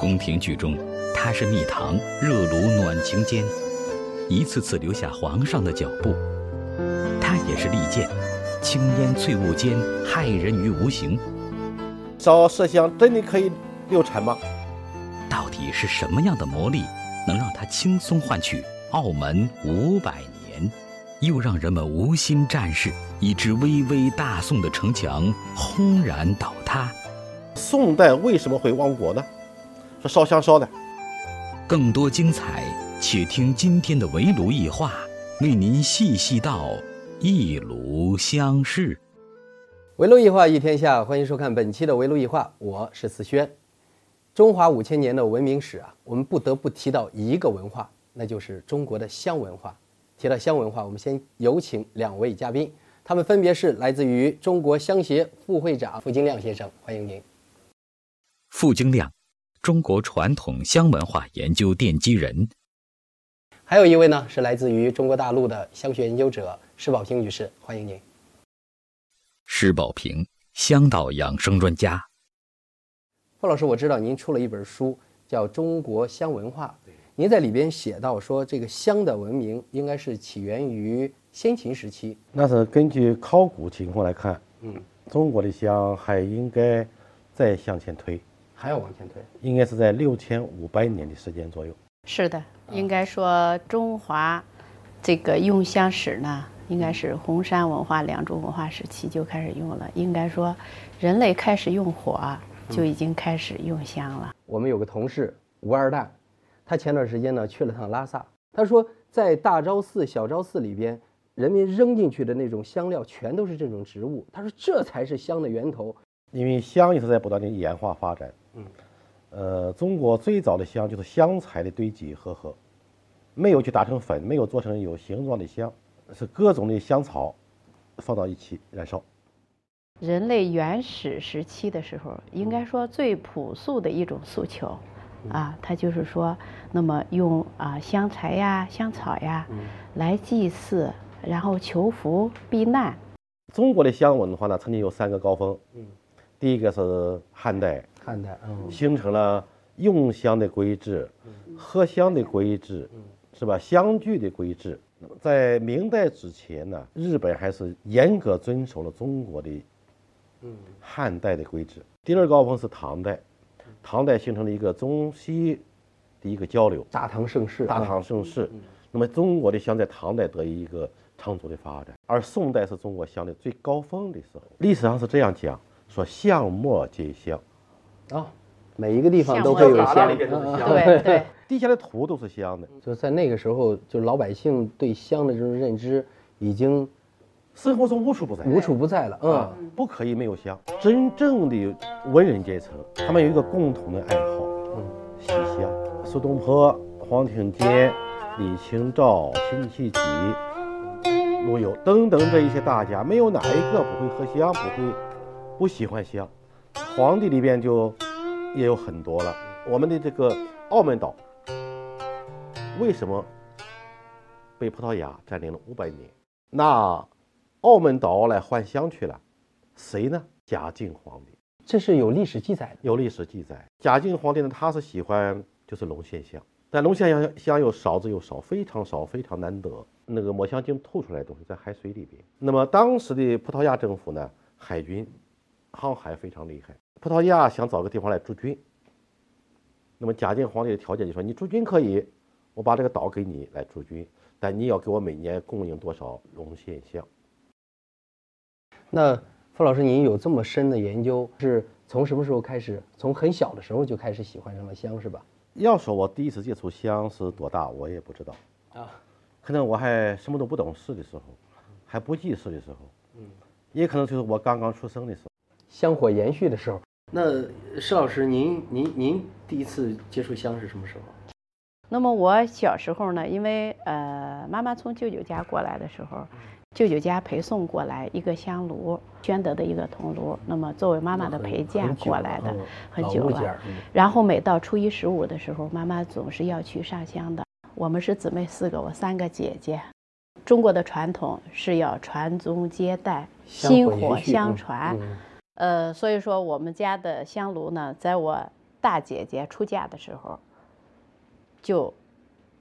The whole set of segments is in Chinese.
宫廷剧中，它是蜜糖，热炉暖情间，一次次留下皇上的脚步；它也是利剑，青烟翠雾间，害人于无形。烧麝香真的可以流产吗？到底是什么样的魔力，能让它轻松换取澳门五百年，又让人们无心战事，以致巍巍大宋的城墙轰然倒塌？宋代为什么会亡国呢？说烧香烧的。更多精彩，且听今天的围炉一话，为您细细道一炉香事。围炉一话一天下，欢迎收看本期的围炉一话，我是思轩。中华五千年的文明史啊，我们不得不提到一个文化，那就是中国的香文化。提到香文化，我们先有请两位嘉宾，他们分别是来自于中国香协副会长傅金亮先生，欢迎您。傅京亮，中国传统香文化研究奠基人。还有一位呢，是来自于中国大陆的香学研究者施宝平女士，欢迎您。施宝平，香道养生专家。傅老师，我知道您出了一本书，叫《中国香文化》。您在里边写到说，这个香的文明应该是起源于先秦时期。那是根据考古情况来看，嗯，中国的香还应该再向前推，还要往前推，应该是在六千五百年的时间左右。是的，应该说中华这个用香史呢。应该是红山文化、良渚文化时期就开始用了。应该说，人类开始用火，就已经开始用香了。我们有个同事吴二蛋，他前段时间呢去了趟拉萨，他说在大昭寺、小昭寺里边，人民扔进去的那种香料全都是这种植物。他说这才是香的源头，因为香一直在不断的演化发展。嗯，呃，中国最早的香就是香材的堆积合合，没有去打成粉，没有做成有形状的香。是各种的香草放到一起燃烧。人类原始时期的时候，应该说最朴素的一种诉求，啊，它就是说，那么用啊香材呀、香草呀来祭祀，然后求福避难。中国的香文化呢，曾经有三个高峰。嗯，第一个是汉代，汉代，嗯，形成了用香的规制，喝香的规制，是吧？香具的规制。在明代之前呢，日本还是严格遵守了中国的，嗯，汉代的规制。第二高峰是唐代，唐代形成了一个中西的一个交流，大唐盛世，大唐盛世。那么中国的香在唐代得以一个长足的发展，而宋代是中国香的最高峰的时候。历史上是这样讲，说香末皆香，啊。每一个地方都会有香，对对，地下的土都是香的。就在那个时候，就老百姓对香的这种认知已经生活中无处不在，无处不在了。嗯，不可以没有香。真正的文人阶层，他们有一个共同的爱好，嗯，喜香。苏东坡、黄庭坚、李清照、辛弃疾、陆游等等这一些大家，没有哪一个不会喝香，不会不喜欢香。皇帝里边就。也有很多了。我们的这个澳门岛为什么被葡萄牙占领了五百年？那澳门岛来换香去了，谁呢？嘉靖皇帝，这是有历史记载的。有历史记载，嘉靖皇帝呢，他是喜欢就是龙涎香，但龙涎香香又少之又少，非常少，非常难得。那个抹香鲸吐出来的东西在海水里边。那么当时的葡萄牙政府呢，海军航海非常厉害。葡萄牙想找个地方来驻军，那么嘉靖皇帝的条件就说：你驻军可以，我把这个岛给你来驻军，但你要给我每年供应多少龙涎香。那傅老师，您有这么深的研究，是从什么时候开始？从很小的时候就开始喜欢上了香，是吧？要说我第一次接触香是多大，我也不知道啊，可能我还什么都不懂事的时候，还不记事的时候，嗯，也可能就是我刚刚出生的时候，香火延续的时候。那施老师，您您您第一次接触香是什么时候？那么我小时候呢，因为呃妈妈从舅舅家过来的时候，舅舅家陪送过来一个香炉，宣德的一个铜炉。那么作为妈妈的陪嫁过来的，很久了。然后每到初一十五的时候，妈妈总是要去上香的。我们是姊妹四个，我三个姐姐。中国的传统是要传宗接代，薪火相传。呃，所以说我们家的香炉呢，在我大姐姐出嫁的时候，就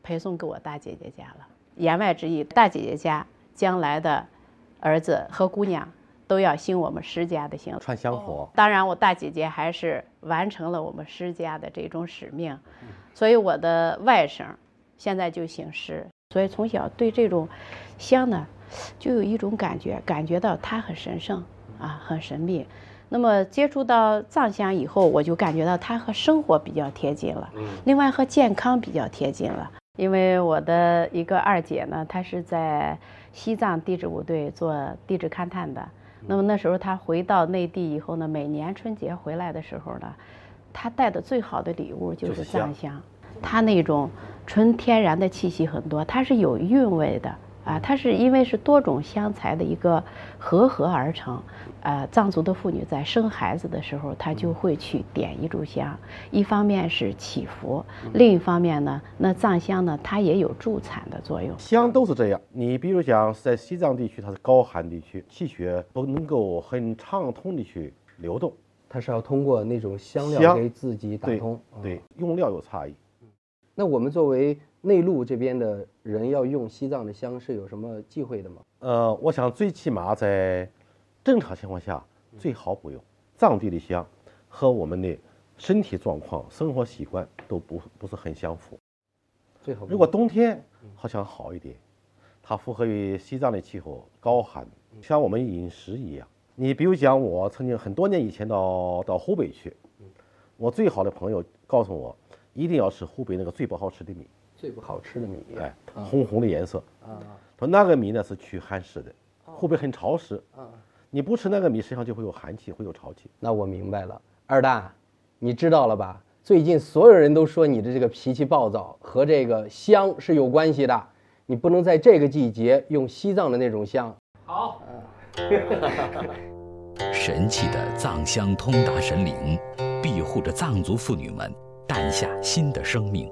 陪送给我大姐姐家了。言外之意，大姐姐家将来的儿子和姑娘都要兴我们施家的兴。串香火，当然，我大姐姐还是完成了我们施家的这种使命，所以我的外甥现在就姓施，所以从小对这种香呢，就有一种感觉，感觉到它很神圣啊，很神秘。那么接触到藏香以后，我就感觉到它和生活比较贴近了，另外和健康比较贴近了。因为我的一个二姐呢，她是在西藏地质部队做地质勘探的。那么那时候她回到内地以后呢，每年春节回来的时候呢，她带的最好的礼物就就是藏香。它那种纯天然的气息很多，它是有韵味的啊。它是因为是多种香材的一个合合而成。呃，藏族的妇女在生孩子的时候，她就会去点一炷香，一方面是祈福，另一方面呢，那藏香呢，它也有助产的作用。香都是这样。你比如讲在西藏地区，它是高寒地区，气血不能够很畅通的去流动，它是要通过那种香料给自己打通。嗯对，用料有差异。那我们作为内陆这边的人，要用西藏的香是有什么忌讳的吗？呃，我想最起码在正常情况下最好不用藏地的香，和我们的身体状况、生活习惯都不不是很相符。最好如果冬天好像好一点，它符合于西藏的气候高寒，像我们饮食一样。你比如讲，我曾经很多年以前到到湖北去，我最好的朋友告诉我，一定要吃湖北那个最不好吃的米，最不好吃的米。哎，红红的颜色。啊说那个米呢是去寒湿的，湖北很潮湿，啊！你不吃那个米，实际上就会有寒气，会有潮气。那我明白了，二蛋，你知道了吧？最近所有人都说你的这个脾气暴躁和这个香是有关系的，你不能在这个季节用西藏的那种香。好 神奇的藏香通达神灵，庇护着藏族妇女们诞下新的生命。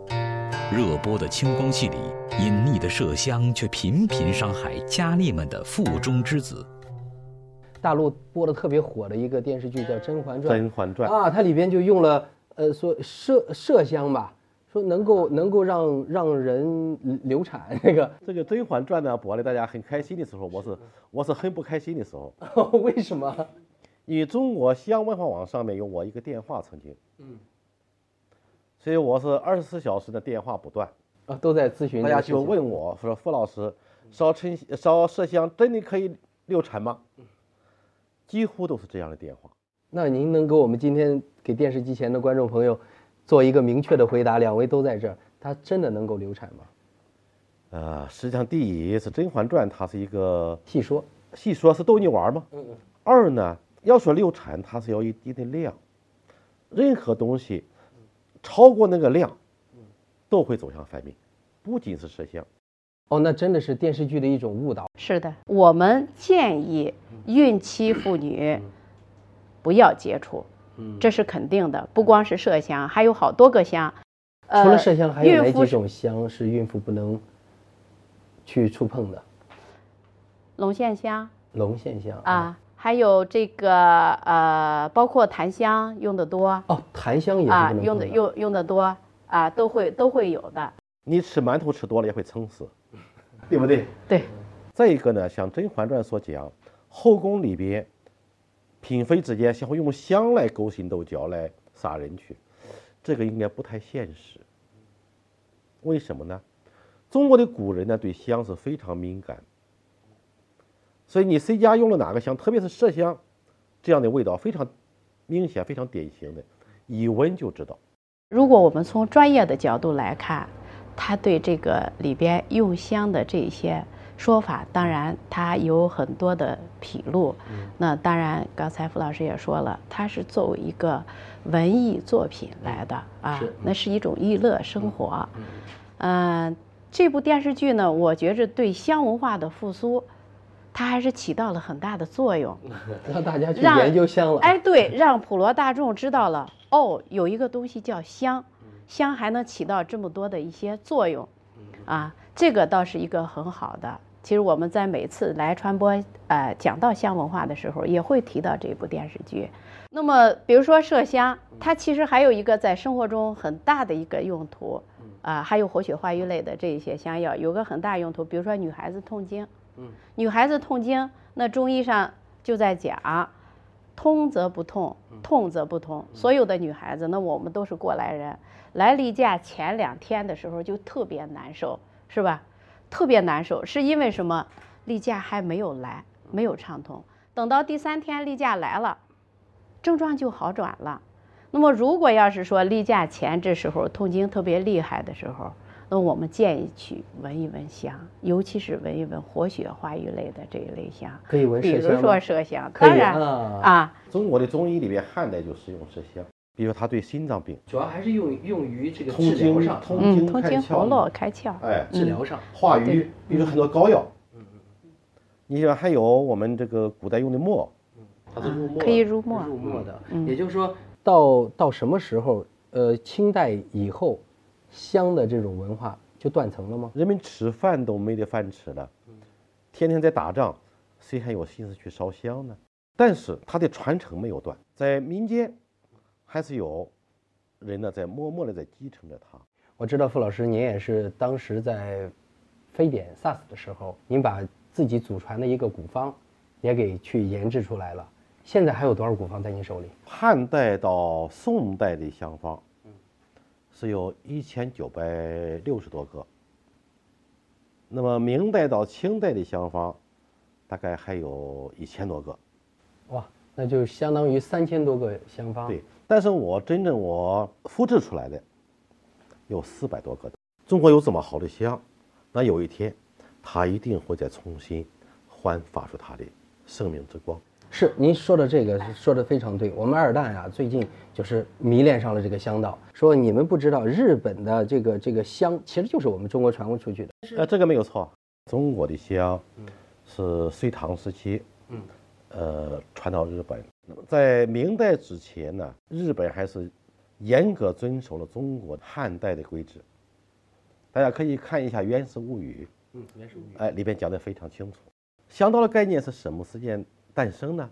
热播的清宫戏里，隐匿的麝香却频频伤害佳丽们的腹中之子。大陆播的特别火的一个电视剧叫《甄嬛《传甄》嬛传》啊，它里边就用了呃说麝麝香吧，说能够能够让让人流产那个，这个《甄嬛传》呢播的大家很开心的时候，我是我是很不开心的时候，为什么？因为中国西洋文化网上面有我一个电话曾经，嗯，所以我是二十四小时的电话不断，啊，都在咨询大家就。问我说：“傅老师，烧沉烧麝香真的可以流产吗？”几乎都是这样的电话。那您能给我们今天给电视机前的观众朋友做一个明确的回答？两位都在这儿，它真的能够流产吗？呃，实际上第一是《甄嬛传》，它是一个细说。细说是逗你玩儿嘛。嗯嗯。二呢，要说流产，它是要一定的量，任何东西超过那个量，都会走向犯命，不仅是麝香。哦，那真的是电视剧的一种误导。是的，我们建议孕期妇女不要接触，嗯这是肯定的。不光是麝香，还有好多个香。呃除了麝香，还有哪几种香是孕妇不能去触碰的？龙涎香龙涎香，啊，还有这个呃，包括檀香用的多哦，檀香也是啊，用的用用的多啊，都会都会有的。你吃馒头吃多了也会撑死，对不对？对，再一个呢，像《甄嬛传》所讲，后宫里边嫔妃之间相互用香来勾心斗角来杀人去，这个应该不太现实。为什么呢？中国的古人呢对香是非常敏感，所以你 C 家用了哪个香，特别是麝香，这样的味道非常明显、非常典型的，一闻就知道。如果我们从专业的角度来看，他对这个里边用香的这些说法，当然他有很多的纰漏。那当然，刚才傅老师也说了，它是作为一个文艺作品来的啊是，那是一种娱乐生活。嗯、这部电视剧呢，我觉着对香文化的复苏，它还是起到了很大的作用。让大家去研究香了。哎，对，让普罗大众知道了哦，有一个东西叫香，香还能起到这么多的一些作用，啊，这个倒是一个很好的其实我们在每次来传播呃讲到香文化的时候，也会提到这部电视剧。那么，比如说麝香，它其实还有一个在生活中很大的一个用途，啊，还有活血化瘀类的这一些香药，有个很大用途。比如说女孩子痛经，嗯，女孩子痛经，那中医上就在讲，通则不痛，痛则不通。所有的女孩子，那我们都是过来人，来例假前两天的时候就特别难受，是吧？特别难受，是因为什么？例假还没有来，没有畅通。等到第三天例假来了。症状就好转了。那么，如果要是说例假前这时候痛经特别厉害的时候，那我们建议去闻一闻香，尤其是闻一闻活血化瘀类的这一类香。可以闻麝香比如说麝香，当然啊。中国的中医里面，汉代就使用麝香，比如它对心脏病，主要还是用用于这个通经上，通经通经活络开窍，哎，治疗上化瘀，比如很多膏药。嗯嗯嗯。你像还有我们这个古代用的墨。可以入墨，入墨的。也就是说到到什么时候，呃，清代以后，香的这种文化就断层了吗？人们吃饭都没得饭吃了，天天在打仗，谁还有心思去烧香呢？但是它的传承没有断，在民间，还是有人呢在默默的在继承着它。我知道傅老师，您也是当时在非典 SARS 的时候，您把自己祖传的一个古方也给去研制出来了。现在还有多少古方在您手里？汉代到宋代的香方，是有一千九百六十多个。那么明代到清代的香方，大概还有一千多个。哇，那就相当于三千多个香方。对，但是我真正我复制出来的有四百多个的。中国有这么好的香，那有一天，它一定会再重新焕发出它的生命之光。是您说的这个说的非常对，我们二蛋啊最近就是迷恋上了这个香道，说你们不知道日本的这个这个香其实就是我们中国传过出去的，呃，这个没有错，中国的香是隋唐时期，嗯，呃，传到日本。在明代之前呢，日本还是严格遵守了中国汉代的规制。大家可以看一下《源氏物语》，嗯，《源氏物语》哎，里边讲的非常清楚，香道的概念是什么时间？诞生呢，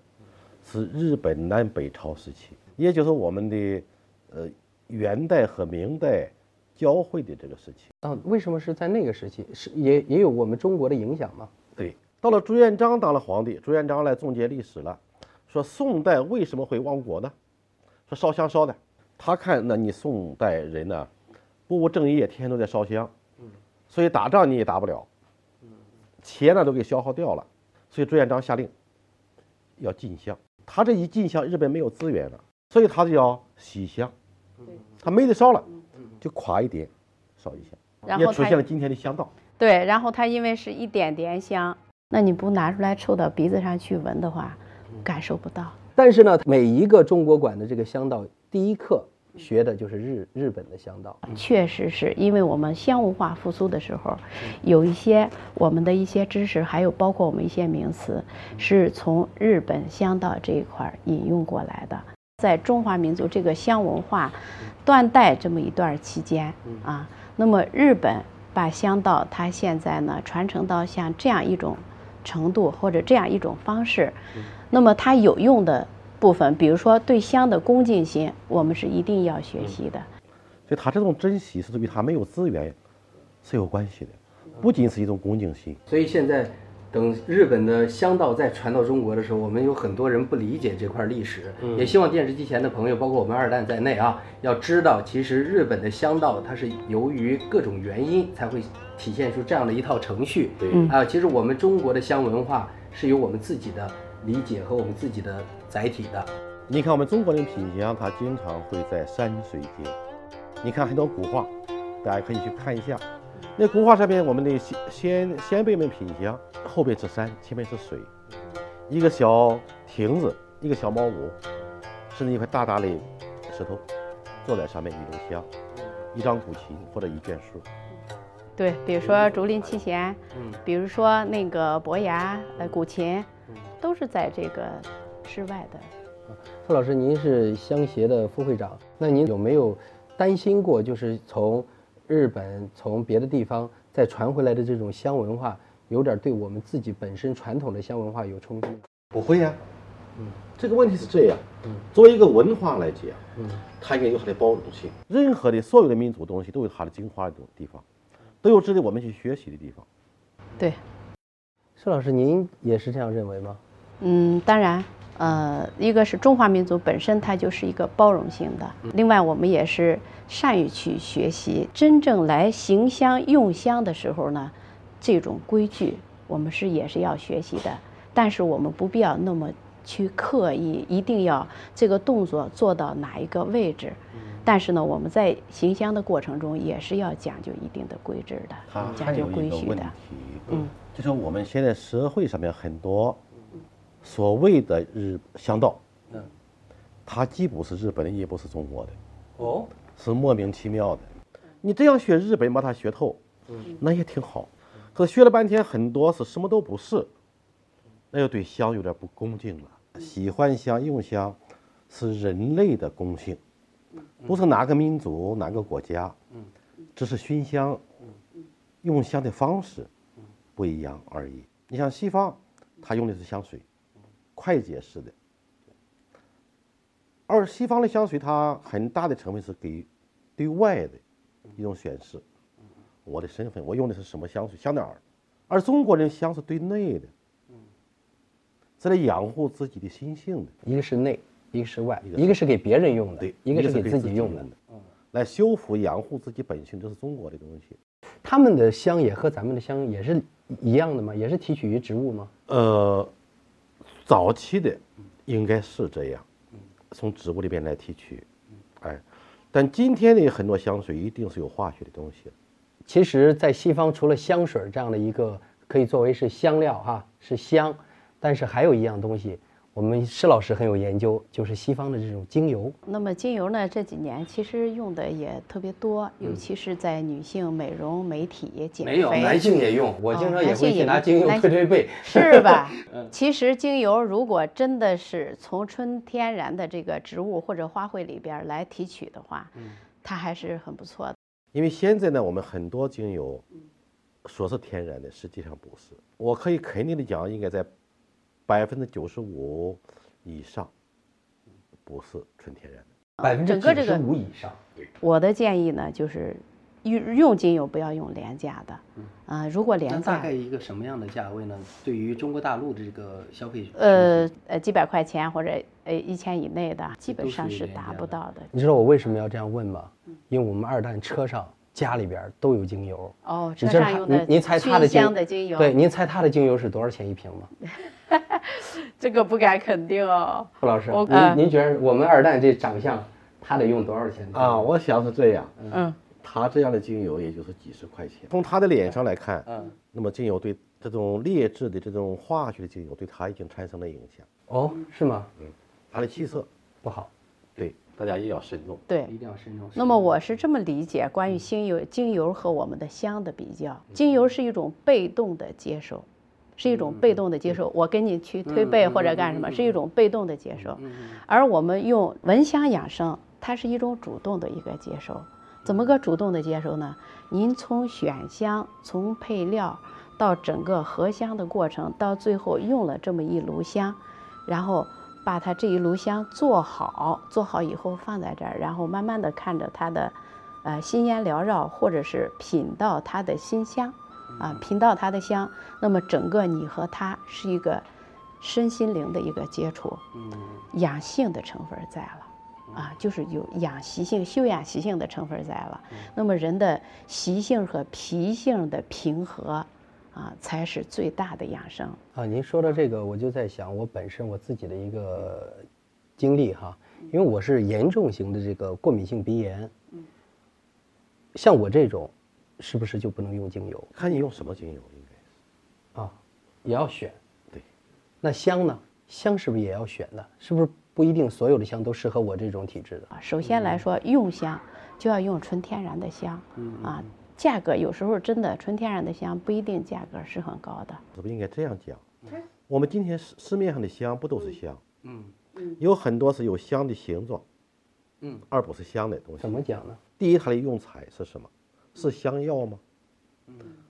是日本南北朝时期，也就是我们的呃元代和明代交汇的这个时期。啊，为什么是在那个时期？是也也有我们中国的影响吗？对，到了朱元璋当了皇帝，朱元璋来总结历史了，说宋代为什么会亡国呢？说烧香烧的，他看那你宋代人呢不务正业，天天都在烧香，所以打仗你也打不了，钱呢都给消耗掉了，所以朱元璋下令。要进香，他这一进香，日本没有资源了，所以他就要洗香，他没得烧了，就垮一点，烧一下，也出现了今天的香道。对，然后它因为是一点点香，那你不拿出来凑到鼻子上去闻的话，感受不到。但是呢，每一个中国馆的这个香道，第一课。学的就是日日本的香道，确实是因为我们香文化复苏的时候，有一些我们的一些知识，还有包括我们一些名词，是从日本香道这一块引用过来的。在中华民族这个香文化断代这么一段期间啊，那么日本把香道它现在呢传承到像这样一种程度或者这样一种方式，那么它有用的。部分，比如说对香的恭敬心，我们是一定要学习的。所以，他这种珍惜是与他没有资源是有关系的，不仅是一种恭敬心。所以现在，等日本的香道再传到中国的时候，我们有很多人不理解这块历史，也希望电视机前的朋友，包括我们二蛋在内啊，要知道，其实日本的香道它是由于各种原因才会体现出这样的一套程序。对啊，其实我们中国的香文化是由我们自己的理解和我们自己的。载体的，你看我们中国人品行，它经常会在山水间。你看很多古画，大家可以去看一下。那古画上面，我们的先先先辈们品香，后边是山，前面是水，一个小亭子，一个小茅屋，甚至一块大大的石头，坐在上面一炷香，一张古琴或者一卷书。对，比如说竹林七贤，嗯，比如说那个伯牙，呃，古琴，都是在这个。之外的，傅老师，您是香协的副会长，那您有没有担心过，就是从日本、从别的地方再传回来的这种香文化，有点对我们自己本身传统的香文化有冲击？不会呀、嗯，这个问题是这样，嗯，作为一个文化来讲，嗯，它应该有它的包容性。任何的所有的民族东西都有它的精华的地方，都有值得我们去学习的地方。对，施老师，您也是这样认为吗？嗯，当然，呃，一个是中华民族本身它就是一个包容性的，另外我们也是善于去学习，真正来行香用香的时候呢，这种规矩我们是也是要学习的，但是我们不必要那么去刻意，一定要这个动作做到哪一个位置。但是呢，我们在行香的过程中也是要讲究一定的规制的，讲究规矩的。，嗯，就是我们现在社会上面很多所谓的日香道，嗯，它既不是日本的，也不是中国的，哦，是莫名其妙的。你这样学日本，把它学透，嗯。那也挺好。可是学了半天，很多是什么都不是，那就对香有点不恭敬了。喜欢香、用香，是人类的共性，不是哪个民族、哪个国家，嗯。只是熏香、用香的方式不一样而已。你像西方，他用的是香水，快捷式的，而西方的香水，它很大的成分是给对外的一种显示，我的身份，我用的是什么香水，香奈儿？而中国人香是对内的，是来养护自己的心性的，一个是内，一个是外，一个是给别人用的，，一个是给给自己用的。的，来修复养护自己本性，这是中国的东西。他们的香也和咱们的香也是一样的吗？也是提取于植物吗？呃，早期的应该是这样，从植物里边来提取，哎，但今天的很多香水一定是有化学的东西。其实，在西方除了香水这样的一个可以作为是香料哈，是香，但是还有一样东西，我们施老师很有研究，就是西方的这种精油。那么精油呢，这几年其实用的也特别多，尤其是在女性美容、美体、减肥。没有，男性也用，我哦经常也会去拿精油男推推背。是吧？其实精油如果真的是从纯天然的这个植物或者花卉里边来提取的话，它还是很不错的。因为现在呢，我们很多精油说是天然的，实际上不是。我可以肯定的讲，应该在百分之九十五以上不是纯天然的。百分之九十整个这个五以上，我的建议呢，就是用用精油不要用廉价的，啊、如果廉价，大概一个什么样的价位呢？对于中国大陆的这个消费呃呃几百块钱或者呃一千以内的，基本上是达不到的。你知道我为什么要这样问吗？因为我们二蛋车上、家里边都有精油。哦，车上用的您您猜他的熏精香的精油，对，，您猜他的精油是多少钱一瓶吗？这个不敢肯定哦。傅老师您您觉得我们二蛋这长相，他得用多少钱？啊，我想是这样。嗯，他这样的精油也就是几十块钱。从他的脸上来看，嗯，那么精油对这种劣质的这种化学的精油对他已经产生了影响，哦，是吗？嗯他的气色，不好，对大家也要慎重。对。一定要慎重。那么我是这么理解关于精油精油和我们的香的比较，精油是一种被动的接受，是一种被动的接受。我跟你去推背或者干什么，是一种被动的接受。而我们用闻香养生，它是一种主动的一个接受。怎么个主动的接受呢？您从选香，从配料到整个合香的过程，到最后用了这么一炉香，然后把它这一炉香做好，做好以后放在这儿，然后慢慢的看着它的，呃，新烟缭绕，或者是品到它的馨香，啊，品到它的香，那么整个你和它是一个身心灵的一个接触，养性的成分在了。啊，就是有养习性、修养习性的成分在了。那么人的习性和脾性的平和，啊，才是最大的养生。啊，您说到这个，我就在想我本身我自己的一个经历哈，因为我是严重型的这个过敏性鼻炎。嗯像我这种，是不是就不能用精油看你用什么精油，应该啊？也要选。对。那香呢？香是不是也要选的？是不是不一定所有的香都适合我这种体质的？啊，首先来说，用香就要用纯天然的香，啊，价格有时候真的纯天然的香不一定价格是很高的。是不是应该这样讲？我们今天市市面上的香不都是香？嗯有很多是有香的形状，嗯，而不是香的东西怎。么讲呢？第一，它的用材是什么？是香药吗？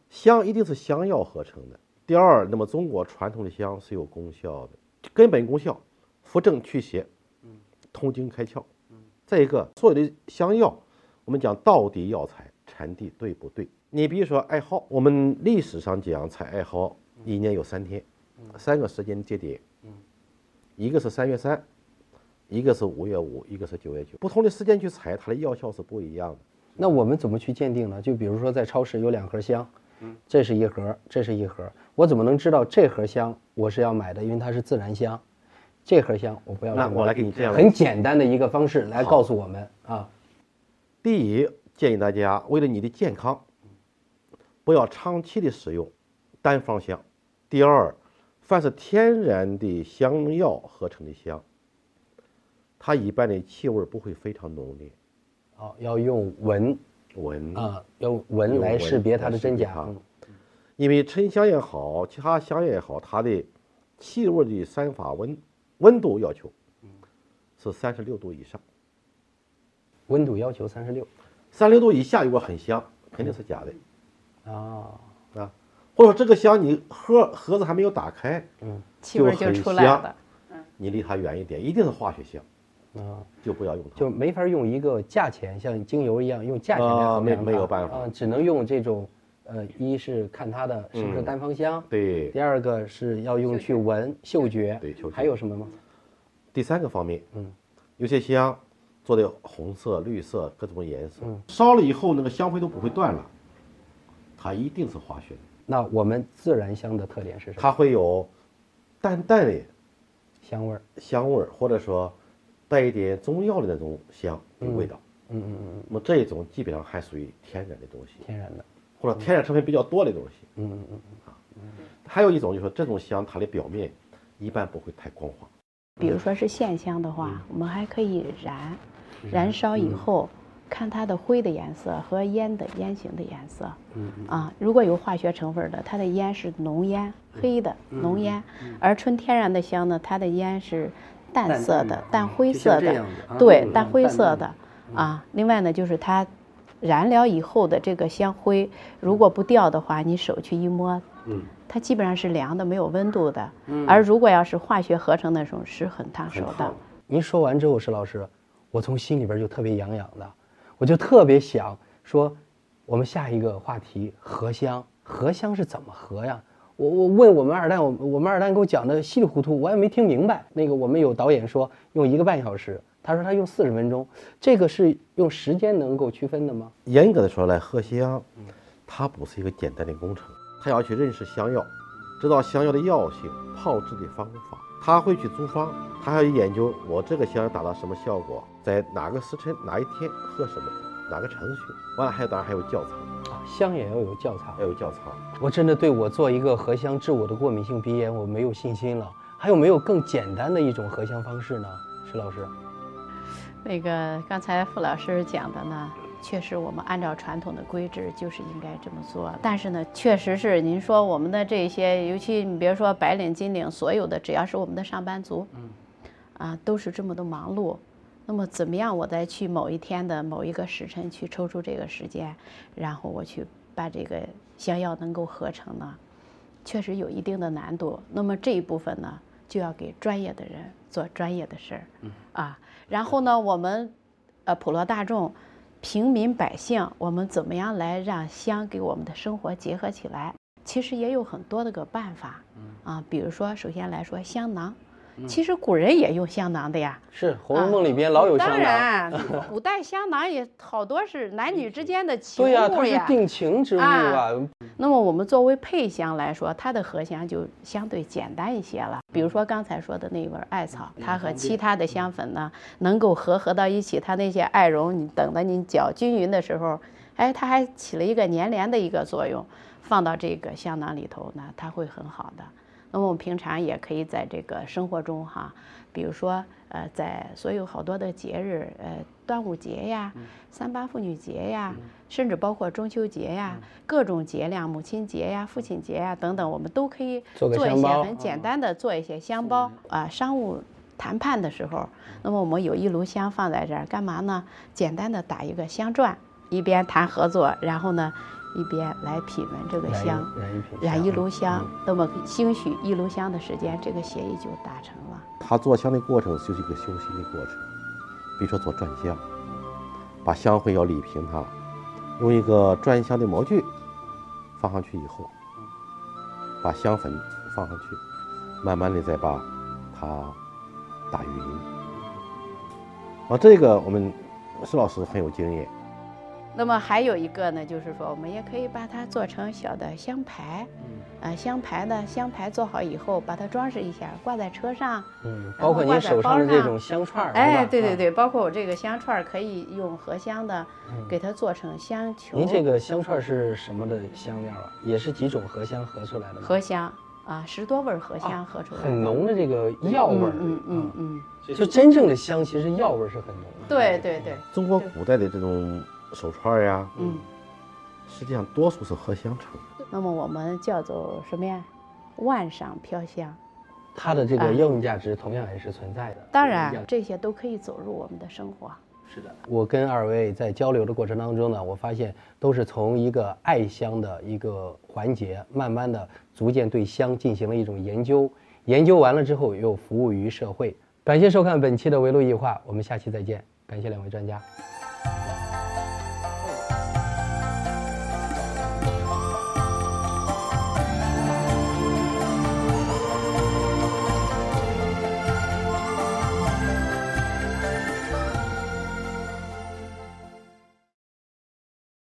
香一定是香药合成的，第二，那么中国传统的香是有功效的，根本功效，扶正祛邪，通经开窍。再一个，所有的香药，我们讲道地药材产地对不对？你比如说艾蒿，我们历史上讲采艾蒿，一年有三天，三个时间节点，一个是三月三，一个是五月五，一个是九月九，不同的时间去采，它的药效是不一样的。那我们怎么去鉴定呢？就比如说在超市有两盒香，这是一盒，这是一盒，我怎么能知道这盒香我是要买的？因为它是自然香，这盒香我不要。那我来给你这样很简单的一个方式来告诉我们啊。第一，建议大家为了你的健康，不要长期的使用单方香。第二，凡是天然的香药合成的香，它一般的气味不会非常浓烈。哦，要用闻闻啊，用闻来识别它的真假。嗯因为沉香也好，其他香也好，它的气味的散发温温度要求是三十六度以上，温度要求三十六三十六度以下如果很香，肯定是假的啊。啊。或者说这个香你盒盒子还没有打开，嗯气味就出来了。你离它远一点，一定是化学香，啊，就不要用它。就没法用一个价钱像精油一样用价钱来啊没衡量它没有办法啊，只能用这种呃，一是看它的是不是嗯单方香，对第二个是要用去闻嗅觉，对嗅觉还有什么吗？第三个方面，嗯，有些香做的红色、绿色各种颜色，嗯烧了以后那个香灰都不会断了，它一定是化学的，那我们自然香的特点是什么？它会有淡淡的香味儿。香味儿，或者说带一点中药的那种香的味道。嗯嗯嗯那么这一种基本上还属于天然的东西嗯，，天然的。或者天然成分比较多的东西。嗯嗯嗯啊还有一种就是说这种香它的表面一般不会太光滑。比如说是线香的话，我们还可以燃，燃烧以后看它的灰的颜色和烟的烟型的颜色。啊，如果有化学成分的，它的烟是浓烟，黑的浓烟；而纯天然的香呢，它的烟是淡色的、淡灰色的对嗯，淡灰色的啊。另外呢，就是它燃了以后的这个香灰，如果不掉的话，你手去一摸，嗯，它基本上是凉的，没有温度的。而如果要是化学合成那种，是很烫手的。您说完之后，石老师，我从心里边就特别痒痒的，我就特别想说，我们下一个话题合香，合香是怎么合呀？我我问我们二蛋，我我们二蛋给我讲的稀里糊涂，我也没听明白。那个我们有导演说用一个半小时，他说他用四十分钟，这个是用时间能够区分的吗？严格的说来，合香，它不是一个简单的工程，它要去认识香药，知道香药的药性、炮制的方法，他会去租方，他还要研究我这个香达到什么效果，在哪个时辰、哪一天喝什么，哪个程序，完了还有当然还有窖藏，啊，香也要有窖藏要。有窖藏。我真的对我做一个合香治我的过敏性鼻炎，我没有信心了。还有没有更简单的一种合香方式呢？石老师，那个刚才傅老师讲的呢，确实我们按照传统的规制就是应该这么做。但是呢，确实是您说我们的这些，尤其你别说白领、金领，所有的只要是我们的上班族，嗯，啊，都是这么的忙碌。那么怎么样，我再去某一天的某一个时辰去抽出这个时间，然后我去把这个香药能够合成呢？确实有一定的难度。那么这一部分呢，就要给专业的人做专业的事儿，啊，然后呢，我们呃普罗大众、平民百姓，我们怎么样来让香给我们的生活结合起来？其实也有很多的个办法，啊，比如说，首先来说香囊，其实古人也用香囊的呀。是《红楼梦》里边老有香囊当。然，古代香囊也好多是男女之间的情 对呀、物它是定情之物啊。那么我们作为配香来说，它的合香就相对简单一些了。比如说刚才说的那一味艾草，它和其他的香粉呢能够合合到一起，它那些艾绒，你等到你搅均匀的时候，哎，它还起了一个粘连的一个作用，放到这个香囊里头呢，它会很好的。那么我们平常也可以在这个生活中哈，比如说呃，在所有好多的节日，呃，端午节呀、三八妇女节呀，甚至包括中秋节呀，各种节亮，母亲节呀、父亲节呀等等，我们都可以做一些很简单的做一些香包啊。商务谈判的时候，那么我们有一炉香放在这儿，干嘛呢？简单的打一个香篆，一边谈合作，然后呢，一边来品闻这个香，燃一品燃一炉嗯香。那么兴许一炉香的时间，这个协议就达成了。他做香的过程就是一个修行的过程，比如说做转香，把香灰要理平它，用一个转香的模具放上去以后，把香粉放上去，慢慢的再把它打匀。啊，这个我们施老师很有经验，那么还有一个呢，就是说我们也可以把它做成小的香牌，嗯啊，香牌呢，香牌做好以后，把它装饰一下，挂在车上。嗯，包括您挂在包手上的这种香串儿，是哎，对对对，包括我这个香串儿可以用荷香的，嗯给它做成香球。您这个香串儿是什么的香料啊？也是几种荷香合出来的吗？荷香啊，十多味儿荷香合出来的。很浓的这个药味儿，嗯嗯嗯，就真正的香，其实药味儿是很浓的。对对对，中国古代的这种手串呀，嗯。实际上多数是喝香成的。那么我们叫做什么呀？万赏飘香。它的这个啊药用价值同样也是存在的。当，然这些都可以走入我们的生活。是的，我跟二位在交流的过程当中呢，我发现都是从一个爱香的一个环节，慢慢的逐渐对香进行了一种研究，研究完了之后又服务于社会。感谢收看本期的围炉一话，我们下期再见，感谢两位专家。